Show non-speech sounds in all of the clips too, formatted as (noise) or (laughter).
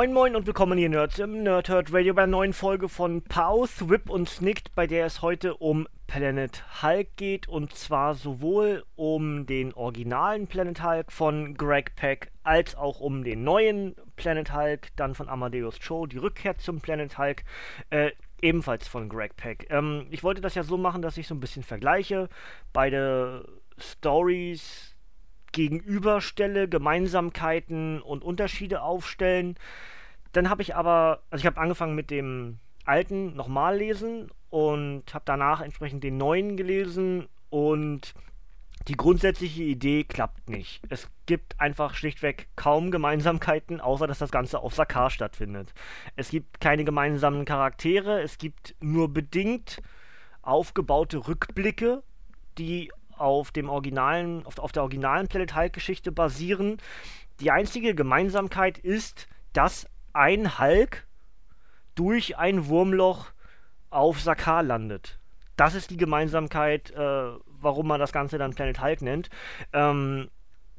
Moin Moin und willkommen hier Nerds im Nerdhurt Radio bei einer neuen Folge von Pause, Whip und Snicked, bei der es heute um Planet Hulk geht und zwar sowohl um den originalen Planet Hulk von Greg Peck als auch um den neuen Planet Hulk, dann von Amadeus Cho, die Rückkehr zum Planet Hulk, äh, ebenfalls von Greg Peck. Ähm, ich wollte das ja so machen, dass ich so ein bisschen vergleiche, beide Stories gegenüberstelle, Gemeinsamkeiten und Unterschiede aufstellen. Dann habe ich aber, also ich habe angefangen mit dem alten nochmal lesen und habe danach entsprechend den neuen gelesen und die grundsätzliche Idee klappt nicht. Es gibt einfach schlichtweg kaum Gemeinsamkeiten, außer dass das Ganze auf Sakar stattfindet. Es gibt keine gemeinsamen Charaktere, es gibt nur bedingt aufgebaute Rückblicke, die auf dem originalen, auf, auf der originalen Planet Hulk Geschichte basieren. Die einzige Gemeinsamkeit ist, dass ein Hulk durch ein Wurmloch auf Sakar landet. Das ist die Gemeinsamkeit, äh, warum man das Ganze dann Planet Hulk nennt. Ähm,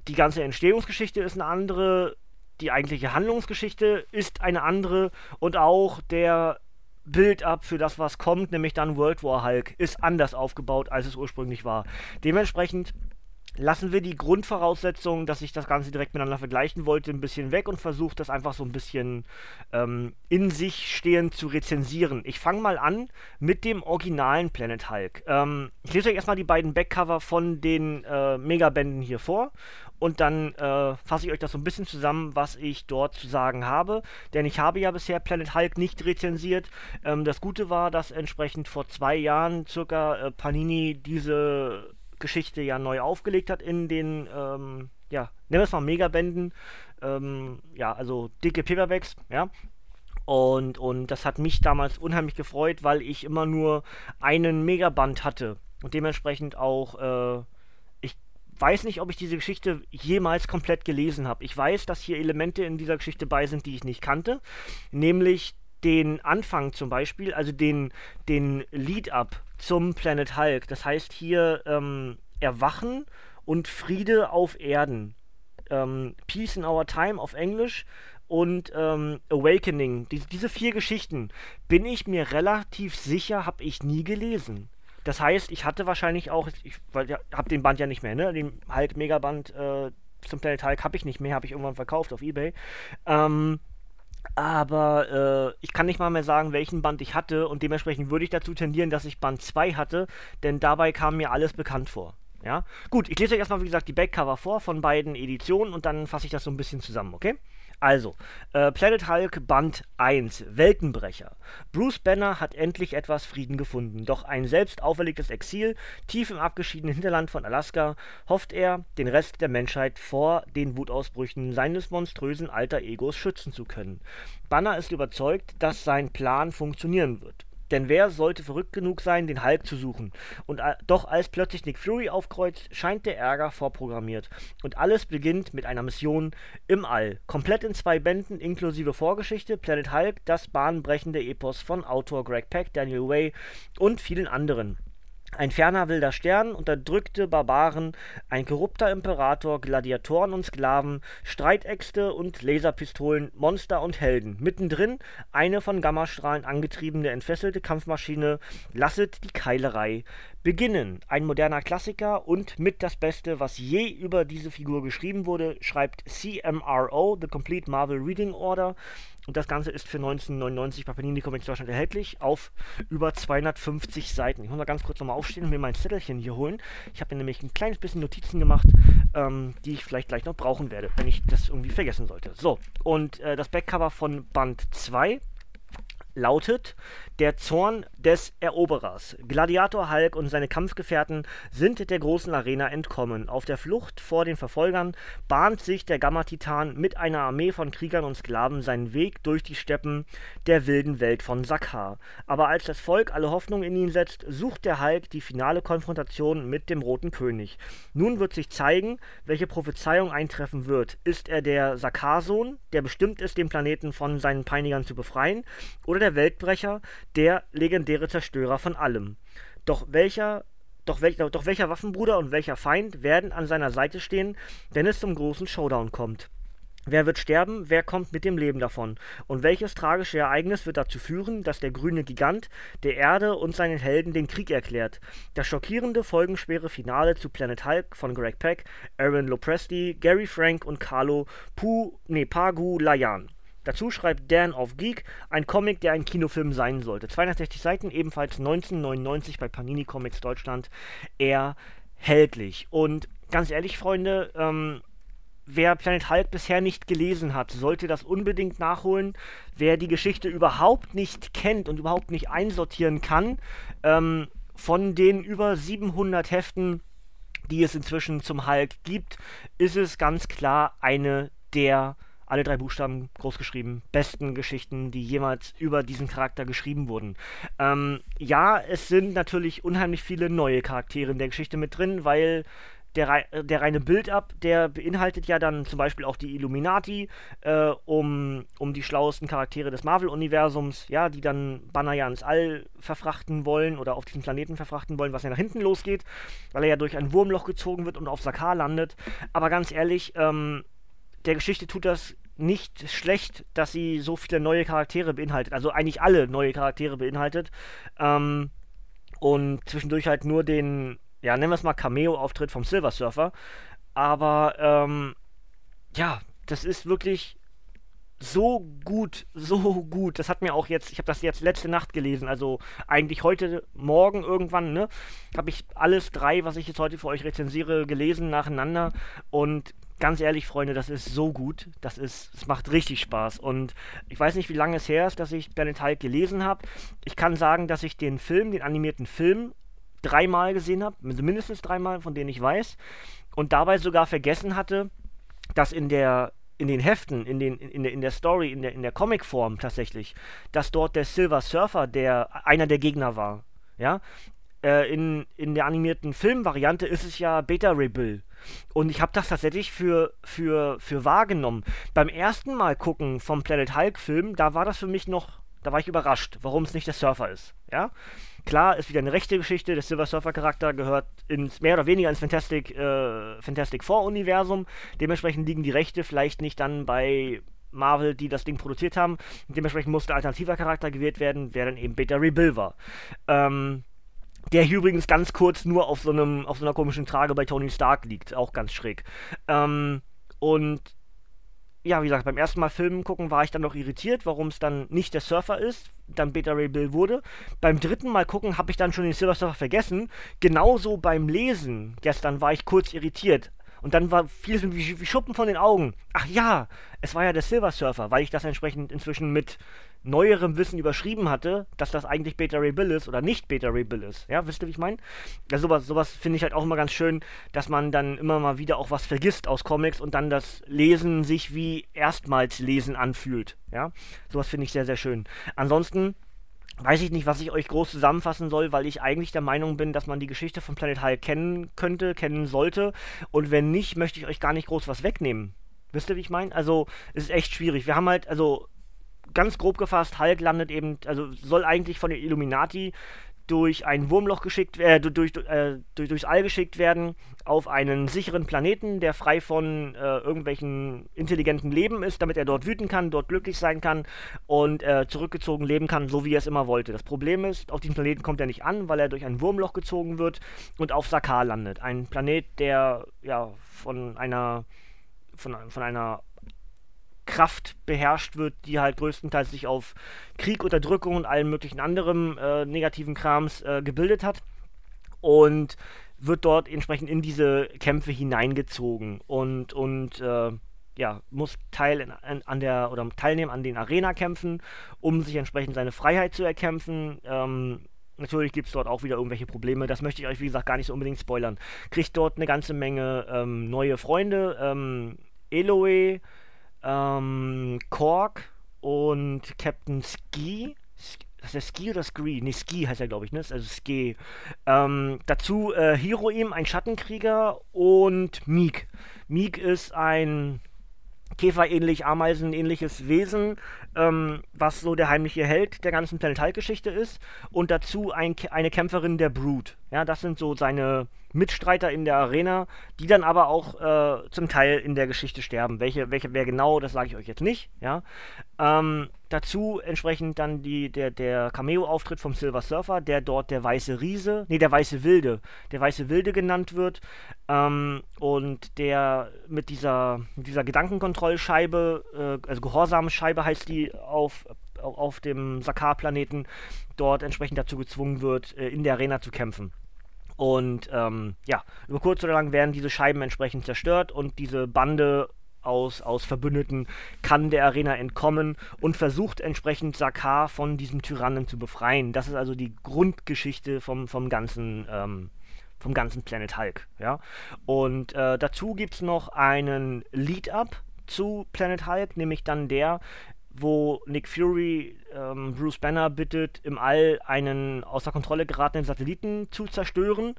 die ganze Entstehungsgeschichte ist eine andere, die eigentliche Handlungsgeschichte ist eine andere und auch der Build-up für das, was kommt, nämlich dann World War Hulk, ist anders aufgebaut, als es ursprünglich war. Dementsprechend lassen wir die Grundvoraussetzungen, dass ich das Ganze direkt miteinander vergleichen wollte, ein bisschen weg und versuche das einfach so ein bisschen ähm, in sich stehend zu rezensieren. Ich fange mal an mit dem originalen Planet Hulk. Ähm, ich lese euch erstmal die beiden Backcover von den äh, Megabänden hier vor und dann äh, fasse ich euch das so ein bisschen zusammen, was ich dort zu sagen habe. Denn ich habe ja bisher Planet Hulk nicht rezensiert. Ähm, das Gute war, dass entsprechend vor zwei Jahren circa äh, Panini diese Geschichte ja neu aufgelegt hat in den, ähm, ja, nennen wir es mal Megabänden. Ähm, ja, also dicke Paperbacks, ja. Und, und das hat mich damals unheimlich gefreut, weil ich immer nur einen Megaband hatte und dementsprechend auch äh, weiß nicht, ob ich diese Geschichte jemals komplett gelesen habe. Ich weiß, dass hier Elemente in dieser Geschichte bei sind, die ich nicht kannte, nämlich den Anfang zum Beispiel, also den, den Lead-up zum Planet Hulk. Das heißt hier ähm, Erwachen und Friede auf Erden. Ähm, Peace in Our Time auf Englisch und ähm, Awakening. Die, diese vier Geschichten, bin ich mir relativ sicher, habe ich nie gelesen. Das heißt, ich hatte wahrscheinlich auch, ich ja, habe den Band ja nicht mehr, ne? Den halt Megaband äh, zum Planet Hulk habe ich nicht mehr, habe ich irgendwann verkauft auf Ebay. Ähm, aber äh, ich kann nicht mal mehr sagen, welchen Band ich hatte und dementsprechend würde ich dazu tendieren, dass ich Band 2 hatte, denn dabei kam mir alles bekannt vor. Ja, gut, ich lese euch erstmal, wie gesagt, die Backcover vor von beiden Editionen und dann fasse ich das so ein bisschen zusammen, okay? Also, äh, Planet Hulk Band 1, Weltenbrecher. Bruce Banner hat endlich etwas Frieden gefunden, doch ein selbst auferlegtes Exil, tief im abgeschiedenen Hinterland von Alaska, hofft er, den Rest der Menschheit vor den Wutausbrüchen seines monströsen alter Egos schützen zu können. Banner ist überzeugt, dass sein Plan funktionieren wird. Denn wer sollte verrückt genug sein, den Hulk zu suchen? Und doch als plötzlich Nick Fury aufkreuzt, scheint der Ärger vorprogrammiert. Und alles beginnt mit einer Mission im All. Komplett in zwei Bänden inklusive Vorgeschichte, Planet Hulk, das bahnbrechende Epos von Autor Greg Peck, Daniel Way und vielen anderen. Ein ferner wilder Stern, unterdrückte Barbaren, ein korrupter Imperator, Gladiatoren und Sklaven, Streitäxte und Laserpistolen, Monster und Helden. Mittendrin eine von Gammastrahlen angetriebene entfesselte Kampfmaschine, lasset die Keilerei beginnen. Ein moderner Klassiker und mit das Beste, was je über diese Figur geschrieben wurde, schreibt CMRO, The Complete Marvel Reading Order. Und das Ganze ist für 1999 bei Panini Comics Deutschland erhältlich auf über 250 Seiten. Ich muss mal ganz kurz nochmal aufstehen und mir mein Zettelchen hier holen. Ich habe mir nämlich ein kleines bisschen Notizen gemacht, ähm, die ich vielleicht gleich noch brauchen werde, wenn ich das irgendwie vergessen sollte. So, und äh, das Backcover von Band 2 lautet Der Zorn des Eroberers. Gladiator Hulk und seine Kampfgefährten sind der großen Arena entkommen. Auf der Flucht vor den Verfolgern bahnt sich der Gamma-Titan mit einer Armee von Kriegern und Sklaven seinen Weg durch die Steppen der wilden Welt von Sakaar. Aber als das Volk alle Hoffnung in ihn setzt, sucht der Hulk die finale Konfrontation mit dem Roten König. Nun wird sich zeigen, welche Prophezeiung eintreffen wird. Ist er der Sakaar-Sohn, der bestimmt ist, den Planeten von seinen Peinigern zu befreien, oder der Weltbrecher, der legendäre Zerstörer von allem. Doch welcher doch, wel, doch welcher Waffenbruder und welcher Feind werden an seiner Seite stehen, wenn es zum großen Showdown kommt? Wer wird sterben, wer kommt mit dem Leben davon? Und welches tragische Ereignis wird dazu führen, dass der grüne Gigant der Erde und seinen Helden den Krieg erklärt? Das schockierende, folgenschwere Finale zu Planet Hulk von Greg Peck, Aaron Lopresti, Gary Frank und Carlo Pu, nee, Pagu Layan. Dazu schreibt Dan of Geek, ein Comic, der ein Kinofilm sein sollte. 260 Seiten, ebenfalls 1999 bei Panini Comics Deutschland erhältlich. Und ganz ehrlich, Freunde, ähm, wer Planet Hulk bisher nicht gelesen hat, sollte das unbedingt nachholen. Wer die Geschichte überhaupt nicht kennt und überhaupt nicht einsortieren kann, ähm, von den über 700 Heften, die es inzwischen zum Hulk gibt, ist es ganz klar eine der alle drei Buchstaben groß geschrieben, besten Geschichten, die jemals über diesen Charakter geschrieben wurden. Ähm, ja, es sind natürlich unheimlich viele neue Charaktere in der Geschichte mit drin, weil der, der reine Build-up, der beinhaltet ja dann zum Beispiel auch die Illuminati, äh, um, um die schlauesten Charaktere des Marvel-Universums, ja, die dann Banner ja ins All verfrachten wollen oder auf diesen Planeten verfrachten wollen, was ja nach hinten losgeht, weil er ja durch ein Wurmloch gezogen wird und auf Sakar landet. Aber ganz ehrlich, ähm, der Geschichte tut das nicht schlecht, dass sie so viele neue Charaktere beinhaltet. Also eigentlich alle neue Charaktere beinhaltet. Ähm, und zwischendurch halt nur den, ja, nennen wir es mal Cameo-Auftritt vom Silver Surfer. Aber, ähm, ja, das ist wirklich so gut, so gut. Das hat mir auch jetzt, ich habe das jetzt letzte Nacht gelesen, also eigentlich heute Morgen irgendwann, ne, habe ich alles drei, was ich jetzt heute für euch rezensiere, gelesen nacheinander und ganz ehrlich, Freunde, das ist so gut. Das ist, es macht richtig Spaß. Und ich weiß nicht, wie lange es her ist, dass ich Planet Hulk gelesen habe. Ich kann sagen, dass ich den Film, den animierten Film, dreimal gesehen habe, also mindestens dreimal, von denen ich weiß. Und dabei sogar vergessen hatte, dass in der in den Heften, in, den, in, der, in der Story, in der, in der Comicform tatsächlich, dass dort der Silver Surfer der einer der Gegner war. Ja, äh, in, in der animierten Filmvariante ist es ja Beta Ray Bill. Und ich habe das tatsächlich für, für, für wahrgenommen. Beim ersten Mal gucken vom Planet Hulk Film, da war das für mich noch, da war ich überrascht, warum es nicht der Surfer ist. Ja? Klar, ist wieder eine rechte Geschichte. Der Silver Surfer Charakter gehört ins mehr oder weniger ins Fantastic, äh, Fantastic Four Universum. Dementsprechend liegen die Rechte vielleicht nicht dann bei Marvel, die das Ding produziert haben. Dementsprechend musste alternativer Charakter gewählt werden, wer dann eben Beta Rebuild war. Ähm, der hier übrigens ganz kurz nur auf so einem, auf so einer komischen Trage bei Tony Stark liegt. Auch ganz schräg. Ähm, und ja, wie gesagt, beim ersten Mal Filmen gucken war ich dann noch irritiert, warum es dann nicht der Surfer ist, dann Beta Ray Bill wurde. Beim dritten Mal gucken habe ich dann schon den Silver Surfer vergessen. Genauso beim Lesen gestern war ich kurz irritiert. Und dann war vieles wie, wie Schuppen von den Augen. Ach ja, es war ja der Silver Surfer, weil ich das entsprechend inzwischen mit neuerem Wissen überschrieben hatte, dass das eigentlich Beta Ray Bill ist oder nicht Beta Ray Bill ist. Ja, wisst ihr, wie ich meine? Ja, sowas, sowas finde ich halt auch immer ganz schön, dass man dann immer mal wieder auch was vergisst aus Comics und dann das Lesen sich wie erstmals Lesen anfühlt. Ja, sowas finde ich sehr, sehr schön. Ansonsten weiß ich nicht, was ich euch groß zusammenfassen soll, weil ich eigentlich der Meinung bin, dass man die Geschichte von Planet Hulk kennen könnte, kennen sollte. Und wenn nicht, möchte ich euch gar nicht groß was wegnehmen. Wisst ihr, wie ich meine? Also, es ist echt schwierig. Wir haben halt, also, ganz grob gefasst, Hulk landet eben, also soll eigentlich von den Illuminati durch ein Wurmloch geschickt, äh, durch, äh, durch, durchs All geschickt werden auf einen sicheren Planeten, der frei von äh, irgendwelchen intelligenten Leben ist, damit er dort wüten kann, dort glücklich sein kann und äh, zurückgezogen leben kann, so wie er es immer wollte. Das Problem ist, auf diesem Planeten kommt er nicht an, weil er durch ein Wurmloch gezogen wird und auf Sakar landet. Ein Planet, der ja von einer von, von einer Kraft beherrscht wird, die halt größtenteils sich auf Krieg, Unterdrückung und allen möglichen anderen äh, negativen Krams äh, gebildet hat. Und wird dort entsprechend in diese Kämpfe hineingezogen. Und, und äh, ja, muss teil in, an, an der oder teilnehmen an den Arena-Kämpfen, um sich entsprechend seine Freiheit zu erkämpfen. Ähm, Natürlich gibt es dort auch wieder irgendwelche Probleme. Das möchte ich euch, wie gesagt, gar nicht so unbedingt spoilern. Kriegt dort eine ganze Menge ähm, neue Freunde. Ähm, Eloe, ähm, Kork und Captain Ski. Ist der Ski oder Scree? Ne, Ski heißt er, glaube ich, ne? Also Ski. Ähm, dazu äh, Hiroim, ein Schattenkrieger und Meek. Meek ist ein Käferähnlich, Ameisenähnliches Wesen, ähm, was so der heimliche Held der ganzen Planet Hulk-Geschichte ist. Und dazu ein, eine Kämpferin der Brood. Ja, das sind so seine Mitstreiter in der Arena, die dann aber auch äh, zum Teil in der Geschichte sterben. Welche, welche, wer genau, das sage ich euch jetzt nicht. Ja. Ähm, dazu entsprechend dann die, der, der Cameo-Auftritt vom Silver Surfer, der dort der weiße Riese, nee, der weiße Wilde, der weiße Wilde genannt wird. Ähm, und der mit dieser, mit dieser Gedankenkontrollscheibe, äh, also Gehorsamscheibe heißt die auf, auf dem Sakar-Planeten, dort entsprechend dazu gezwungen wird, äh, in der Arena zu kämpfen. Und ähm, ja, über kurz oder lang werden diese Scheiben entsprechend zerstört und diese Bande aus, aus Verbündeten kann der Arena entkommen und versucht entsprechend Sakar von diesem Tyrannen zu befreien. Das ist also die Grundgeschichte vom, vom ganzen. Ähm, vom ganzen Planet Hulk, ja. Und äh, dazu gibt es noch einen Lead-Up zu Planet Hulk, nämlich dann der, wo Nick Fury ähm, Bruce Banner bittet, im All einen außer Kontrolle geratenen Satelliten zu zerstören.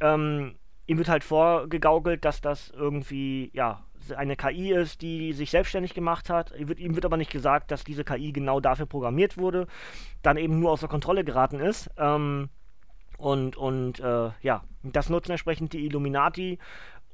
Ähm, ihm wird halt vorgegaukelt, dass das irgendwie, ja, eine KI ist, die sich selbstständig gemacht hat. Ihm wird, ihm wird aber nicht gesagt, dass diese KI genau dafür programmiert wurde, dann eben nur außer Kontrolle geraten ist. Ähm, und und äh, ja, das nutzen entsprechend die Illuminati,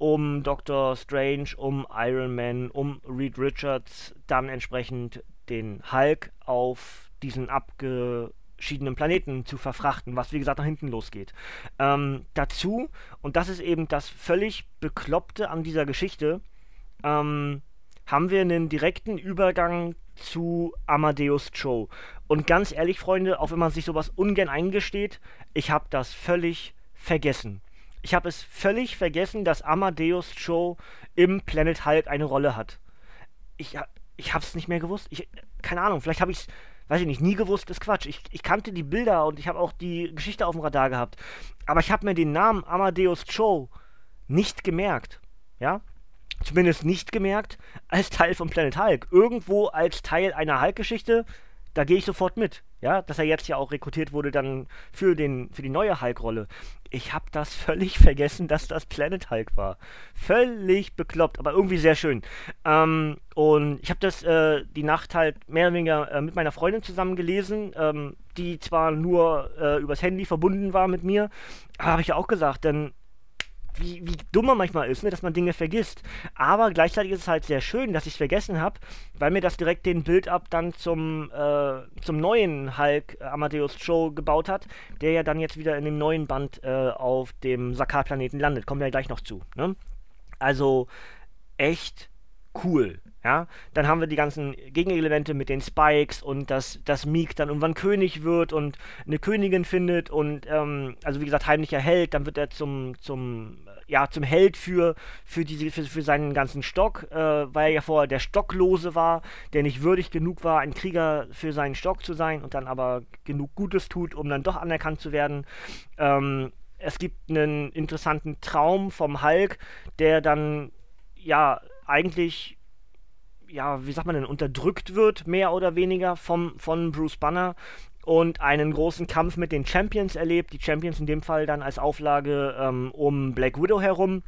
um Doctor Strange, um Iron Man, um Reed Richards dann entsprechend den Hulk auf diesen abgeschiedenen Planeten zu verfrachten, was wie gesagt nach hinten losgeht. Ähm, dazu, und das ist eben das völlig Bekloppte an dieser Geschichte, ähm, haben wir einen direkten Übergang zu Amadeus Cho. Und ganz ehrlich, Freunde, auch wenn man sich sowas ungern eingesteht, ich habe das völlig vergessen. Ich habe es völlig vergessen, dass Amadeus Cho im Planet Hulk eine Rolle hat. Ich, ich habe es nicht mehr gewusst. Ich, keine Ahnung, vielleicht habe ich es, weiß ich nicht, nie gewusst, ist Quatsch. Ich, ich kannte die Bilder und ich habe auch die Geschichte auf dem Radar gehabt. Aber ich habe mir den Namen Amadeus Cho nicht gemerkt. Ja? Zumindest nicht gemerkt als Teil von Planet Hulk. Irgendwo als Teil einer Hulk-Geschichte da gehe ich sofort mit. Ja, dass er jetzt ja auch rekrutiert wurde dann für, den, für die neue Hulk-Rolle. Ich habe das (laughs) völlig vergessen, dass das Planet Hulk war. Völlig bekloppt, aber irgendwie sehr schön. Ähm, und ich habe das äh, die Nacht halt mehr oder weniger äh, mit meiner Freundin zusammen gelesen, ähm, die zwar nur äh, übers Handy verbunden war mit mir, habe ich ja auch gesagt, denn wie, wie dumm man manchmal ist, ne, dass man Dinge vergisst. Aber gleichzeitig ist es halt sehr schön, dass ich es vergessen habe, weil mir das direkt den Build-up dann zum, äh, zum neuen Hulk Amadeus Show gebaut hat, der ja dann jetzt wieder in dem neuen Band äh, auf dem Sakar-Planeten landet. Kommen wir ja gleich noch zu. Ne? Also echt cool. Ja, dann haben wir die ganzen Gegenelemente mit den Spikes und dass, dass Meek dann irgendwann König wird und eine Königin findet und ähm, also wie gesagt heimlicher Held, dann wird er zum zum ja zum Held für für diese für, für seinen ganzen Stock, äh, weil er ja vorher der Stocklose war, der nicht würdig genug war, ein Krieger für seinen Stock zu sein und dann aber genug Gutes tut, um dann doch anerkannt zu werden. Ähm, es gibt einen interessanten Traum vom Hulk, der dann ja eigentlich ja, wie sagt man denn, unterdrückt wird, mehr oder weniger vom, von Bruce Banner und einen großen Kampf mit den Champions erlebt. Die Champions in dem Fall dann als Auflage ähm, um Black Widow herum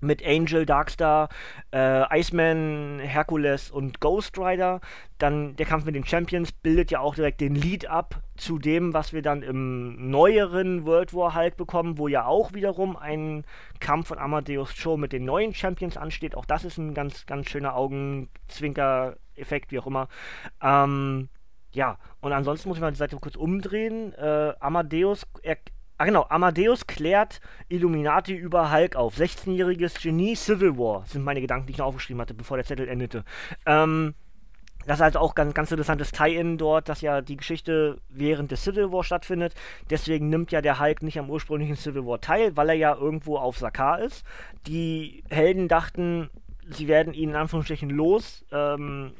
mit Angel, Darkstar, äh, Iceman, Hercules und Ghost Rider. Dann der Kampf mit den Champions bildet ja auch direkt den Lead-up zu dem, was wir dann im neueren World War Hulk bekommen, wo ja auch wiederum ein Kampf von Amadeus Cho mit den neuen Champions ansteht. Auch das ist ein ganz, ganz schöner Augenzwinker-Effekt, wie auch immer. Ähm, ja, und ansonsten muss ich mal die Seite kurz umdrehen. Äh, Amadeus er Ah genau, Amadeus klärt Illuminati über Hulk auf. 16-jähriges Genie, Civil War, sind meine Gedanken, die ich noch aufgeschrieben hatte, bevor der Zettel endete. Ähm, das ist also auch ganz, ganz interessantes Tie-In dort, dass ja die Geschichte während des Civil War stattfindet. Deswegen nimmt ja der Hulk nicht am ursprünglichen Civil War teil, weil er ja irgendwo auf Sakaar ist. Die Helden dachten, sie werden ihn in Anführungsstrichen los, ähm,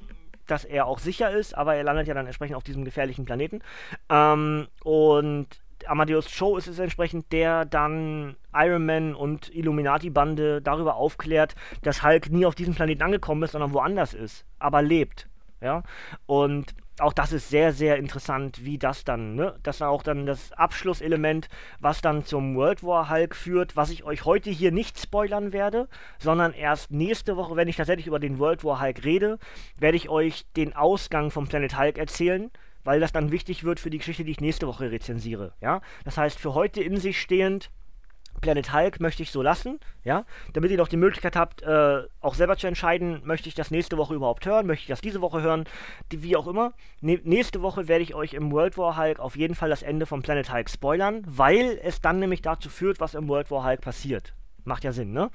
dass er auch sicher ist, aber er landet ja dann entsprechend auf diesem gefährlichen Planeten. Ähm, und Amadeus Show ist es entsprechend, der dann Iron Man und Illuminati-Bande darüber aufklärt, dass Hulk nie auf diesem Planeten angekommen ist, sondern woanders ist, aber lebt. Ja, und auch das ist sehr, sehr interessant, wie das dann, ne? Das ist auch dann das Abschlusselement, was dann zum World War Hulk führt, was ich euch heute hier nicht spoilern werde, sondern erst nächste Woche, wenn ich tatsächlich über den World War Hulk rede, werde ich euch den Ausgang vom Planet Hulk erzählen, weil das dann wichtig wird für die Geschichte, die ich nächste Woche rezensiere, ja? Das heißt, für heute in sich stehend Planet Hulk möchte ich so lassen, ja, damit ihr noch die Möglichkeit habt, äh, auch selber zu entscheiden, möchte ich das nächste Woche überhaupt hören, möchte ich das diese Woche hören, die, wie auch immer. Ne nächste Woche werde ich euch im World War Hulk auf jeden Fall das Ende von Planet Hulk spoilern, weil es dann nämlich dazu führt, was im World War Hulk passiert. Macht ja Sinn, ne?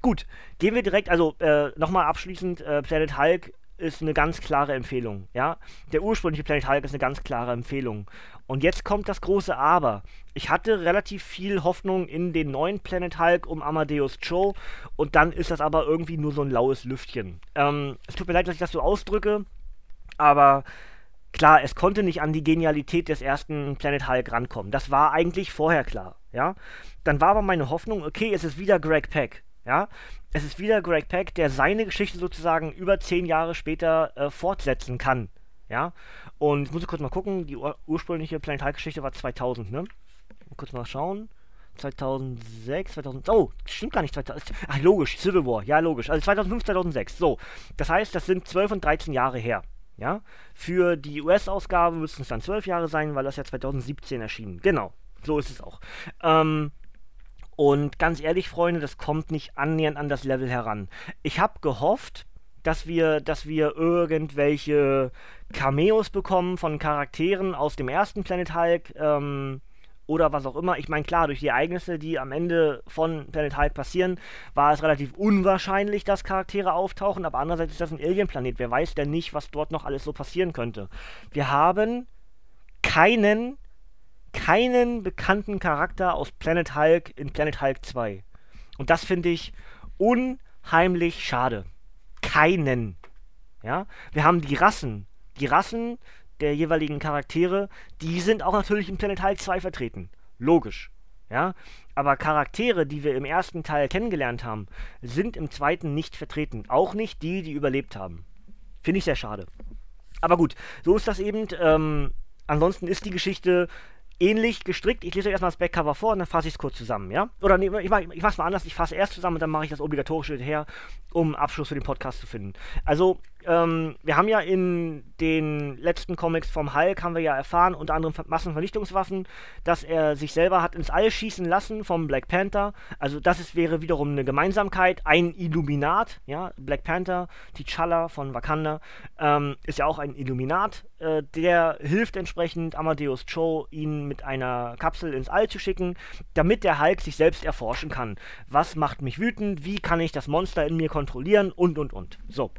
Gut, gehen wir direkt, also äh, nochmal abschließend, äh, Planet Hulk ist eine ganz klare Empfehlung, ja. Der ursprüngliche Planet Hulk ist eine ganz klare Empfehlung. Und jetzt kommt das große Aber. Ich hatte relativ viel Hoffnung in den neuen Planet Hulk um Amadeus Cho und dann ist das aber irgendwie nur so ein laues Lüftchen. Ähm, es tut mir leid, dass ich das so ausdrücke, aber klar, es konnte nicht an die Genialität des ersten Planet Hulk rankommen. Das war eigentlich vorher klar, ja. Dann war aber meine Hoffnung, okay, es ist wieder Greg Peck, ja. Es ist wieder Greg Peck, der seine Geschichte sozusagen über zehn Jahre später äh, fortsetzen kann, ja. Und ich muss kurz mal gucken, die ur ursprüngliche Planet Hulk-Geschichte war 2000, ne? Kurz mal schauen. 2006, 2000. Oh, stimmt gar nicht. 2000, ach, logisch, Civil War. Ja, logisch. Also 2005, 2006. So. Das heißt, das sind 12 und 13 Jahre her. Ja. Für die US-Ausgabe müssten es dann 12 Jahre sein, weil das ja 2017 erschienen. Genau. So ist es auch. Ähm, und ganz ehrlich, Freunde, das kommt nicht annähernd an das Level heran. Ich habe gehofft, dass wir, dass wir irgendwelche Cameos bekommen von Charakteren aus dem ersten Planet Hulk ähm, oder was auch immer. Ich meine, klar, durch die Ereignisse, die am Ende von Planet Hulk passieren, war es relativ unwahrscheinlich, dass Charaktere auftauchen, aber andererseits ist das ein Alien-Planet. Wer weiß denn nicht, was dort noch alles so passieren könnte. Wir haben keinen, keinen bekannten Charakter aus Planet Hulk in Planet Hulk 2. Und das finde ich unheimlich schade keinen. Ja? Wir haben die Rassen. Die Rassen der jeweiligen Charaktere, die sind auch natürlich im Planet Hulk 2 vertreten. Logisch. Ja? Aber Charaktere, die wir im ersten Teil kennengelernt haben, sind im zweiten nicht vertreten. Auch nicht die, die überlebt haben. Finde ich sehr schade. Aber gut, so ist das eben. Ähm, ansonsten ist die Geschichte ähnlich gestrickt. Ich lese euch erstmal das Backcover vor und dann fasse ich es kurz zusammen, ja? Oder nee, ich, mach, ich mach's mal anders. Ich fasse erst zusammen und dann mache ich das obligatorische her, um Abschluss für den Podcast zu finden. Also, ähm, wir haben ja in den letzten Comics vom Hulk, haben wir ja erfahren, unter anderem Massenvernichtungswaffen, dass er sich selber hat ins All schießen lassen vom Black Panther. Also das ist, wäre wiederum eine Gemeinsamkeit. Ein Illuminat, ja, Black Panther, T'Challa von Wakanda, ähm, ist ja auch ein Illuminat. Äh, der hilft entsprechend Amadeus Cho, ihn mit einer Kapsel ins All zu schicken, damit der Hulk sich selbst erforschen kann. Was macht mich wütend? Wie kann ich das Monster in mir kontrollieren? Und, und, und. So.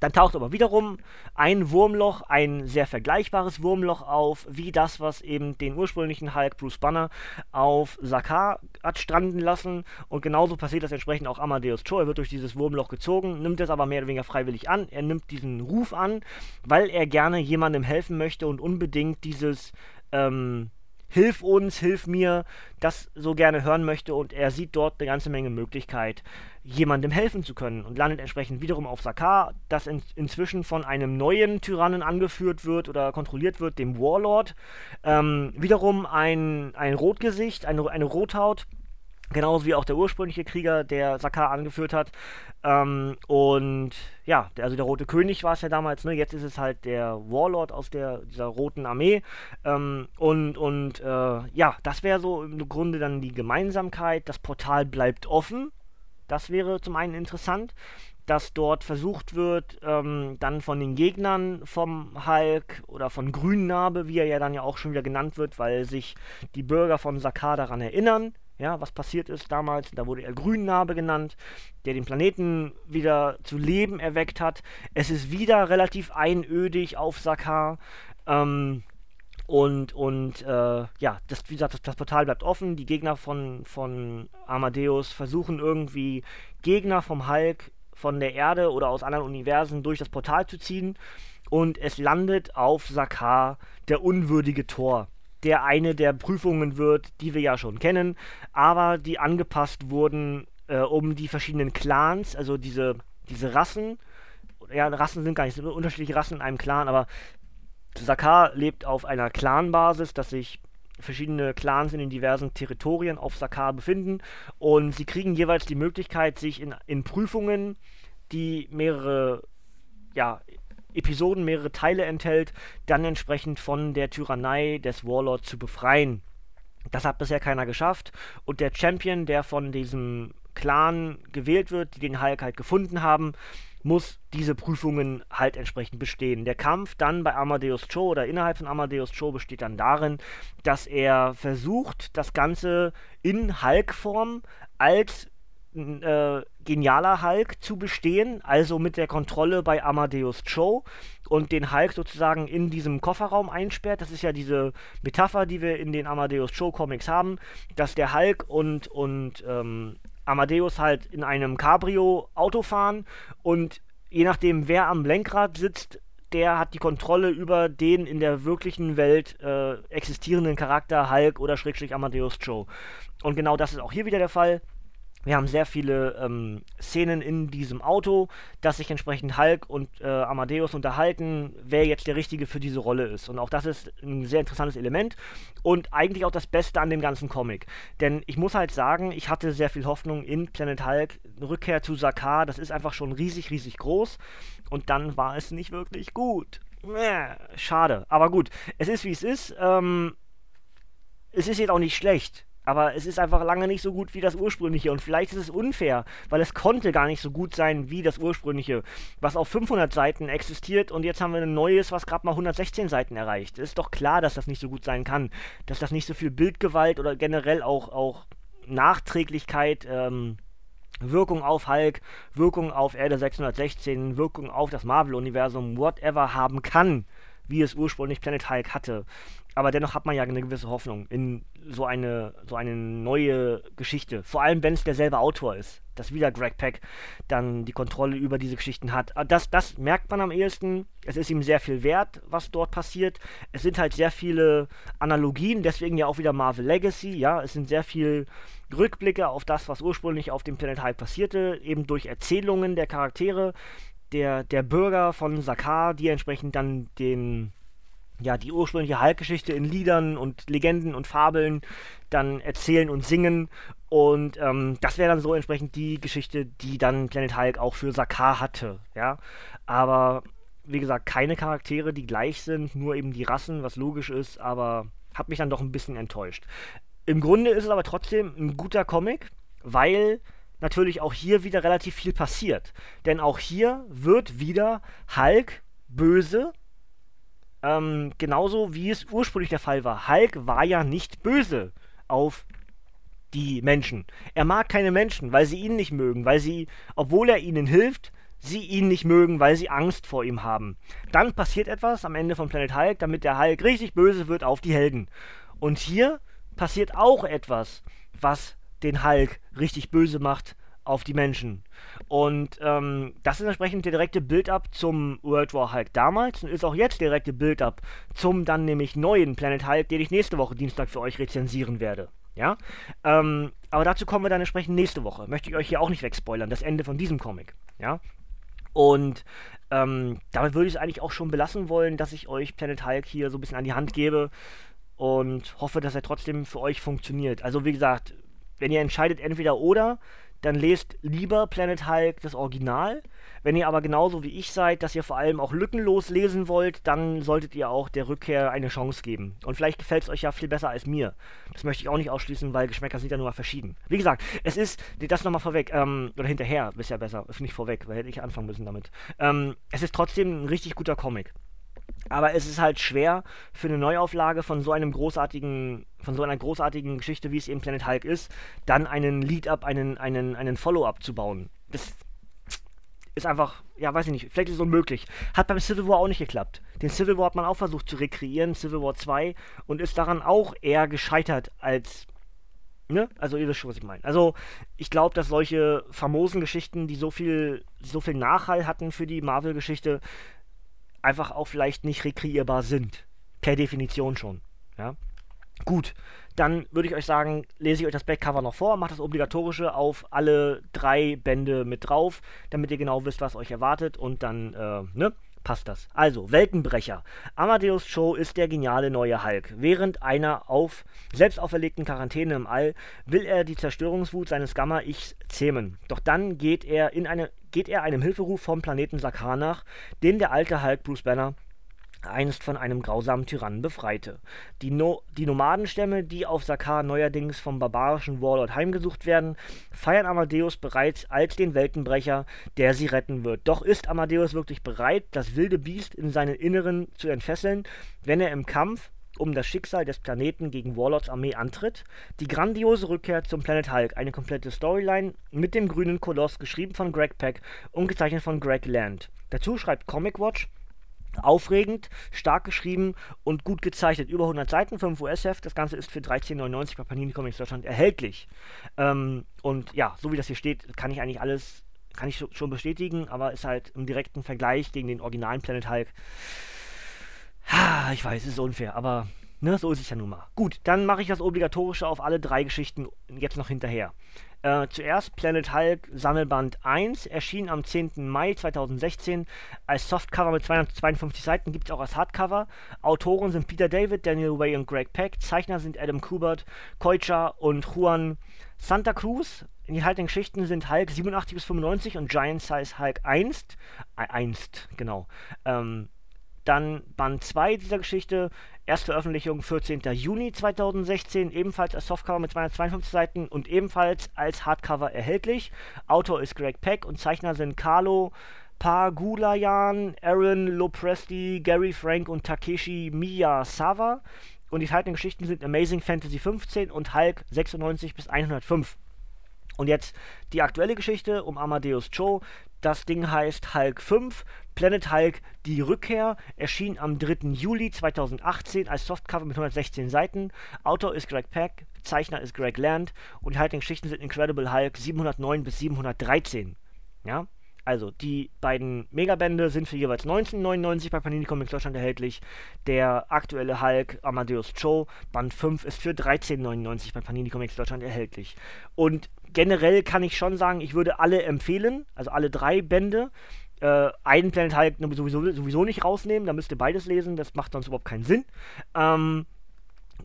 Dann taucht aber wiederum ein Wurmloch, ein sehr vergleichbares Wurmloch auf, wie das, was eben den ursprünglichen Hulk Bruce Banner auf Sakaar hat stranden lassen. Und genauso passiert das entsprechend auch Amadeus Cho. Er wird durch dieses Wurmloch gezogen, nimmt es aber mehr oder weniger freiwillig an. Er nimmt diesen Ruf an, weil er gerne jemandem helfen möchte und unbedingt dieses ähm, Hilf uns, hilf mir, das so gerne hören möchte und er sieht dort eine ganze Menge Möglichkeit, jemandem helfen zu können und landet entsprechend wiederum auf Sakaar, das in, inzwischen von einem neuen Tyrannen angeführt wird oder kontrolliert wird, dem Warlord. Ähm, wiederum ein, ein Rotgesicht, eine, eine Rothaut, Genauso wie auch der ursprüngliche Krieger, der Sakaar angeführt hat. Ähm, und ja, der, also der Rote König war es ja damals, ne? Jetzt ist es halt der Warlord aus der, dieser Roten Armee. Ähm, und und äh, ja, das wäre so im Grunde dann die Gemeinsamkeit. Das Portal bleibt offen. Das wäre zum einen interessant, dass dort versucht wird, ähm, dann von den Gegnern vom Hulk oder von Grünnarbe, wie er ja dann ja auch schon wieder genannt wird, weil sich die Bürger von Sakaar daran erinnern, ja, was passiert ist damals. Da wurde er Grünnarbe genannt, der den Planeten wieder zu Leben erweckt hat. Es ist wieder relativ einödig auf Sakaar. Ähm, und, und äh, ja, das, wie gesagt, das, das, Portal bleibt offen. Die Gegner von, von Amadeus versuchen irgendwie Gegner vom Hulk von der Erde oder aus anderen Universen durch das Portal zu ziehen und es landet auf Sakar der unwürdige Tor, der eine der Prüfungen wird, die wir ja schon kennen, aber die angepasst wurden, äh, um die verschiedenen Clans, also diese, diese Rassen, ja, Rassen sind gar nicht, sind unterschiedliche Rassen in einem Clan, aber Sakar lebt auf einer Clan-Basis, dass sich verschiedene Clans in den diversen Territorien auf Sakar befinden. Und sie kriegen jeweils die Möglichkeit, sich in, in Prüfungen, die mehrere ja, Episoden, mehrere Teile enthält, dann entsprechend von der Tyrannei des Warlords zu befreien. Das hat bisher keiner geschafft und der Champion, der von diesem Clan gewählt wird, die den Hulk halt gefunden haben, muss diese Prüfungen halt entsprechend bestehen. Der Kampf dann bei Amadeus Cho oder innerhalb von Amadeus Cho besteht dann darin, dass er versucht, das Ganze in Hulk-Form als äh, genialer Hulk zu bestehen, also mit der Kontrolle bei Amadeus Cho und den Hulk sozusagen in diesem Kofferraum einsperrt. Das ist ja diese Metapher, die wir in den Amadeus Cho Comics haben, dass der Hulk und, und ähm, Amadeus halt in einem Cabrio Auto fahren und je nachdem, wer am Lenkrad sitzt, der hat die Kontrolle über den in der wirklichen Welt äh, existierenden Charakter Hulk oder Schrägstrich Amadeus Joe. Und genau das ist auch hier wieder der Fall. Wir haben sehr viele ähm, Szenen in diesem Auto, dass sich entsprechend Hulk und äh, Amadeus unterhalten, wer jetzt der Richtige für diese Rolle ist. Und auch das ist ein sehr interessantes Element und eigentlich auch das Beste an dem ganzen Comic. Denn ich muss halt sagen, ich hatte sehr viel Hoffnung in Planet Hulk. Rückkehr zu Sakar, das ist einfach schon riesig, riesig groß. Und dann war es nicht wirklich gut. Schade. Aber gut, es ist wie es ist. Ähm, es ist jetzt auch nicht schlecht. Aber es ist einfach lange nicht so gut wie das ursprüngliche. Und vielleicht ist es unfair, weil es konnte gar nicht so gut sein wie das ursprüngliche, was auf 500 Seiten existiert. Und jetzt haben wir ein neues, was gerade mal 116 Seiten erreicht. Es ist doch klar, dass das nicht so gut sein kann. Dass das nicht so viel Bildgewalt oder generell auch, auch Nachträglichkeit, ähm, Wirkung auf Hulk, Wirkung auf Erde 616, Wirkung auf das Marvel-Universum, whatever haben kann, wie es ursprünglich Planet Hulk hatte aber dennoch hat man ja eine gewisse Hoffnung in so eine, so eine neue Geschichte. Vor allem, wenn es derselbe Autor ist, dass wieder Greg Peck dann die Kontrolle über diese Geschichten hat. Das, das merkt man am ehesten. Es ist ihm sehr viel wert, was dort passiert. Es sind halt sehr viele Analogien, deswegen ja auch wieder Marvel Legacy. Ja, es sind sehr viele Rückblicke auf das, was ursprünglich auf dem Planet Hulk passierte, eben durch Erzählungen der Charaktere, der, der Bürger von Sakar, die entsprechend dann den ja, die ursprüngliche Hulk-Geschichte in Liedern und Legenden und Fabeln dann erzählen und singen. Und ähm, das wäre dann so entsprechend die Geschichte, die dann Planet Hulk auch für Sakar hatte, ja. Aber wie gesagt, keine Charaktere, die gleich sind, nur eben die Rassen, was logisch ist, aber hat mich dann doch ein bisschen enttäuscht. Im Grunde ist es aber trotzdem ein guter Comic, weil natürlich auch hier wieder relativ viel passiert. Denn auch hier wird wieder Hulk böse ähm, genauso wie es ursprünglich der Fall war. Hulk war ja nicht böse auf die Menschen. Er mag keine Menschen, weil sie ihn nicht mögen, weil sie, obwohl er ihnen hilft, sie ihn nicht mögen, weil sie Angst vor ihm haben. Dann passiert etwas am Ende von Planet Hulk, damit der Hulk richtig böse wird auf die Helden. Und hier passiert auch etwas, was den Hulk richtig böse macht auf die Menschen. Und ähm, das ist entsprechend der direkte Build-up zum World War Hulk damals und ist auch jetzt der direkte Build-up zum dann nämlich neuen Planet Hulk, den ich nächste Woche Dienstag für euch rezensieren werde. Ja, ähm, aber dazu kommen wir dann entsprechend nächste Woche. Möchte ich euch hier auch nicht wegspoilern, das Ende von diesem Comic. Ja, und ähm, damit würde ich es eigentlich auch schon belassen wollen, dass ich euch Planet Hulk hier so ein bisschen an die Hand gebe und hoffe, dass er trotzdem für euch funktioniert. Also wie gesagt, wenn ihr entscheidet entweder oder, dann lest lieber Planet Hulk das Original. Wenn ihr aber genauso wie ich seid, dass ihr vor allem auch lückenlos lesen wollt, dann solltet ihr auch der Rückkehr eine Chance geben. Und vielleicht gefällt es euch ja viel besser als mir. Das möchte ich auch nicht ausschließen, weil Geschmäcker sind ja nur mal verschieden. Wie gesagt, es ist, das nochmal vorweg, ähm, oder hinterher, ist ja besser, ist nicht vorweg, weil hätte ich anfangen müssen damit. Ähm, es ist trotzdem ein richtig guter Comic. Aber es ist halt schwer für eine Neuauflage von so einem großartigen, von so einer großartigen Geschichte, wie es eben Planet Hulk ist, dann einen Lead-up, einen, einen, einen Follow-up zu bauen. Das ist einfach, ja, weiß ich nicht, vielleicht ist es unmöglich. Hat beim Civil War auch nicht geklappt. Den Civil War hat man auch versucht zu rekreieren, Civil War 2, und ist daran auch eher gescheitert als Ne? Also ihr wisst schon, was ich meine. Also ich glaube, dass solche famosen Geschichten, die so viel, so viel Nachhall hatten für die Marvel-Geschichte, einfach auch vielleicht nicht rekreierbar sind. Per Definition schon. Ja. Gut, dann würde ich euch sagen, lese ich euch das Backcover noch vor, macht das obligatorische auf alle drei Bände mit drauf, damit ihr genau wisst, was euch erwartet und dann, äh, ne? passt das. Also, Weltenbrecher. Amadeus Cho ist der geniale neue Hulk. Während einer auf selbst auferlegten Quarantäne im All will er die Zerstörungswut seines Gamma-Ichs zähmen. Doch dann geht er, in eine, geht er einem Hilferuf vom Planeten Sakar nach, den der alte Hulk Bruce Banner einst von einem grausamen Tyrannen befreite. Die, no die Nomadenstämme, die auf Sakar neuerdings vom barbarischen Warlord heimgesucht werden, feiern Amadeus bereits als den Weltenbrecher, der sie retten wird. Doch ist Amadeus wirklich bereit, das wilde Biest in seinen Inneren zu entfesseln, wenn er im Kampf um das Schicksal des Planeten gegen Warlords Armee antritt. Die grandiose Rückkehr zum Planet Hulk, eine komplette Storyline mit dem grünen Koloss, geschrieben von Greg Peck und gezeichnet von Greg Land. Dazu schreibt Comic Watch, Aufregend, stark geschrieben und gut gezeichnet. Über 100 Seiten, 5 US-Heft. Das Ganze ist für 13,99 bei Panini Comics Deutschland erhältlich. Ähm, und ja, so wie das hier steht, kann ich eigentlich alles, kann ich schon bestätigen, aber ist halt im direkten Vergleich gegen den originalen Planet Hulk. Ich weiß, es ist unfair, aber ne, so ist es ja nun mal. Gut, dann mache ich das Obligatorische auf alle drei Geschichten jetzt noch hinterher. Äh, zuerst Planet Hulk Sammelband 1, erschien am 10. Mai 2016 als Softcover mit 252 Seiten, gibt es auch als Hardcover. Autoren sind Peter David, Daniel Way und Greg Peck. Zeichner sind Adam Kubert, Koicha und Juan Santa Cruz. In die haltenden Geschichten sind Hulk 87 bis 95 und Giant Size Hulk 1. Äh, einst, genau. Ähm, dann Band 2 dieser Geschichte, Erstveröffentlichung 14. Juni 2016, ebenfalls als Softcover mit 252 Seiten und ebenfalls als Hardcover erhältlich. Autor ist Greg Peck und Zeichner sind Carlo Pagulayan, Aaron Lopresti, Gary Frank und Takeshi Miyazawa. Und die enthaltenen Geschichten sind Amazing Fantasy 15 und Hulk 96 bis 105. Und jetzt die aktuelle Geschichte um Amadeus Cho. Das Ding heißt Hulk 5, Planet Hulk Die Rückkehr, erschien am 3. Juli 2018 als Softcover mit 116 Seiten. Autor ist Greg Peck, Zeichner ist Greg Land und die heutigen Geschichten sind Incredible Hulk 709 bis 713. Ja, also die beiden Megabände sind für jeweils 19,99 bei Panini Comics Deutschland erhältlich. Der aktuelle Hulk Amadeus Cho Band 5 ist für 13,99 bei Panini Comics Deutschland erhältlich. Und generell kann ich schon sagen, ich würde alle empfehlen, also alle drei Bände. Äh, einen Planet Hulk sowieso, sowieso nicht rausnehmen, da müsst ihr beides lesen, das macht sonst überhaupt keinen Sinn. Ähm,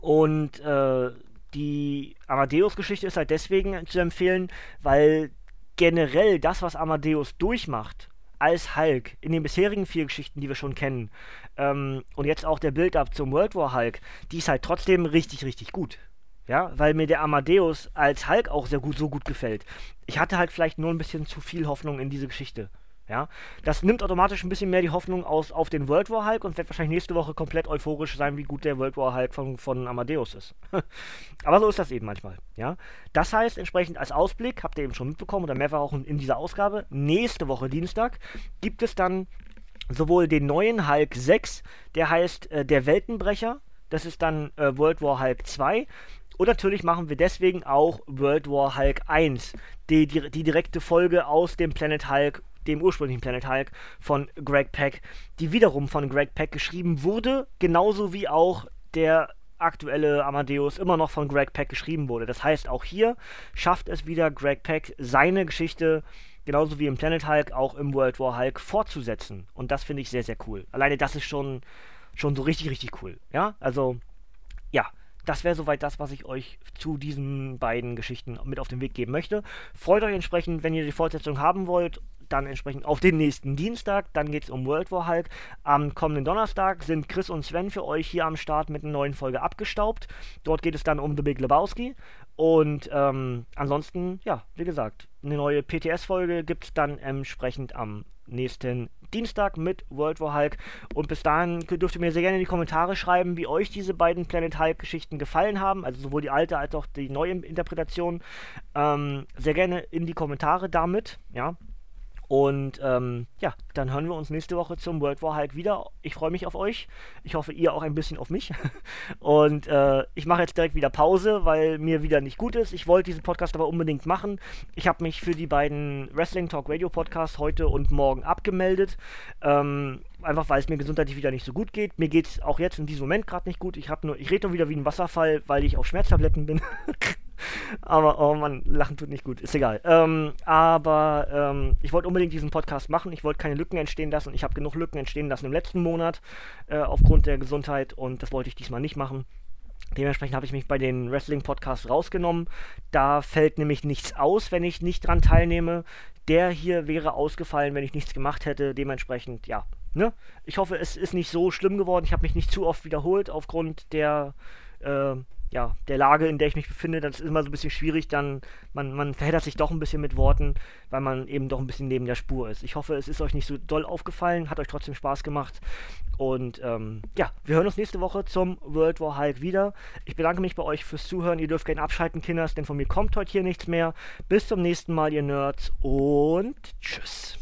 und äh, die Amadeus-Geschichte ist halt deswegen zu empfehlen, weil generell das, was Amadeus durchmacht, als Hulk in den bisherigen vier Geschichten, die wir schon kennen, ähm, und jetzt auch der Build-up zum World War Hulk, die ist halt trotzdem richtig, richtig gut. Ja, weil mir der Amadeus als Hulk auch sehr gut, so gut gefällt. Ich hatte halt vielleicht nur ein bisschen zu viel Hoffnung in diese Geschichte. Ja, das nimmt automatisch ein bisschen mehr die Hoffnung aus auf den World War Hulk und wird wahrscheinlich nächste Woche komplett euphorisch sein, wie gut der World War Hulk von, von Amadeus ist. (laughs) Aber so ist das eben manchmal. Ja, das heißt entsprechend als Ausblick habt ihr eben schon mitbekommen oder mehrfach auch in dieser Ausgabe. Nächste Woche Dienstag gibt es dann sowohl den neuen Hulk 6, der heißt äh, der Weltenbrecher. Das ist dann äh, World War Hulk 2. Und natürlich machen wir deswegen auch World War Hulk 1, die, die, die direkte Folge aus dem Planet Hulk, dem ursprünglichen Planet Hulk von Greg Peck, die wiederum von Greg Peck geschrieben wurde, genauso wie auch der aktuelle Amadeus immer noch von Greg Peck geschrieben wurde. Das heißt, auch hier schafft es wieder Greg Peck, seine Geschichte genauso wie im Planet Hulk auch im World War Hulk fortzusetzen. Und das finde ich sehr, sehr cool. Alleine das ist schon, schon so richtig, richtig cool. Ja, also, ja das wäre soweit das, was ich euch zu diesen beiden Geschichten mit auf den Weg geben möchte. Freut euch entsprechend, wenn ihr die Fortsetzung haben wollt, dann entsprechend auf den nächsten Dienstag. Dann geht es um World War Hulk. Am kommenden Donnerstag sind Chris und Sven für euch hier am Start mit einer neuen Folge abgestaubt. Dort geht es dann um The Big Lebowski. Und ähm, ansonsten, ja, wie gesagt, eine neue PTS-Folge gibt es dann entsprechend am nächsten Dienstag mit World War Hulk. Und bis dahin dürft ihr mir sehr gerne in die Kommentare schreiben, wie euch diese beiden Planet Hulk-Geschichten gefallen haben. Also sowohl die alte als auch die neue Interpretation. Ähm, sehr gerne in die Kommentare damit, ja. Und ähm, ja, dann hören wir uns nächste Woche zum World War Hulk wieder. Ich freue mich auf euch. Ich hoffe, ihr auch ein bisschen auf mich. (laughs) Und äh, ich mache jetzt direkt wieder Pause, weil mir wieder nicht gut ist. Ich wollte diesen Podcast aber unbedingt machen. Ich habe mich für die beiden Wrestling Talk Radio Podcasts heute und morgen abgemeldet. Ähm, einfach weil es mir gesundheitlich wieder nicht so gut geht. Mir geht es auch jetzt in diesem Moment gerade nicht gut. Ich, nur, ich rede nur wieder wie ein Wasserfall, weil ich auf Schmerztabletten bin. (laughs) aber, oh Mann, Lachen tut nicht gut. Ist egal. Ähm, aber ähm, ich wollte unbedingt diesen Podcast machen. Ich wollte keine Lücken entstehen lassen. Ich habe genug Lücken entstehen lassen im letzten Monat äh, aufgrund der Gesundheit und das wollte ich diesmal nicht machen. Dementsprechend habe ich mich bei den Wrestling-Podcasts rausgenommen. Da fällt nämlich nichts aus, wenn ich nicht dran teilnehme. Der hier wäre ausgefallen, wenn ich nichts gemacht hätte. Dementsprechend, ja. Ne? Ich hoffe, es ist nicht so schlimm geworden. Ich habe mich nicht zu oft wiederholt aufgrund der äh, ja, der Lage, in der ich mich befinde, das ist immer so ein bisschen schwierig, dann, man, man verheddert sich doch ein bisschen mit Worten, weil man eben doch ein bisschen neben der Spur ist. Ich hoffe, es ist euch nicht so doll aufgefallen, hat euch trotzdem Spaß gemacht und ähm, ja, wir hören uns nächste Woche zum World War Hulk wieder. Ich bedanke mich bei euch fürs Zuhören, ihr dürft gerne abschalten, Kinders, denn von mir kommt heute hier nichts mehr. Bis zum nächsten Mal, ihr Nerds und tschüss.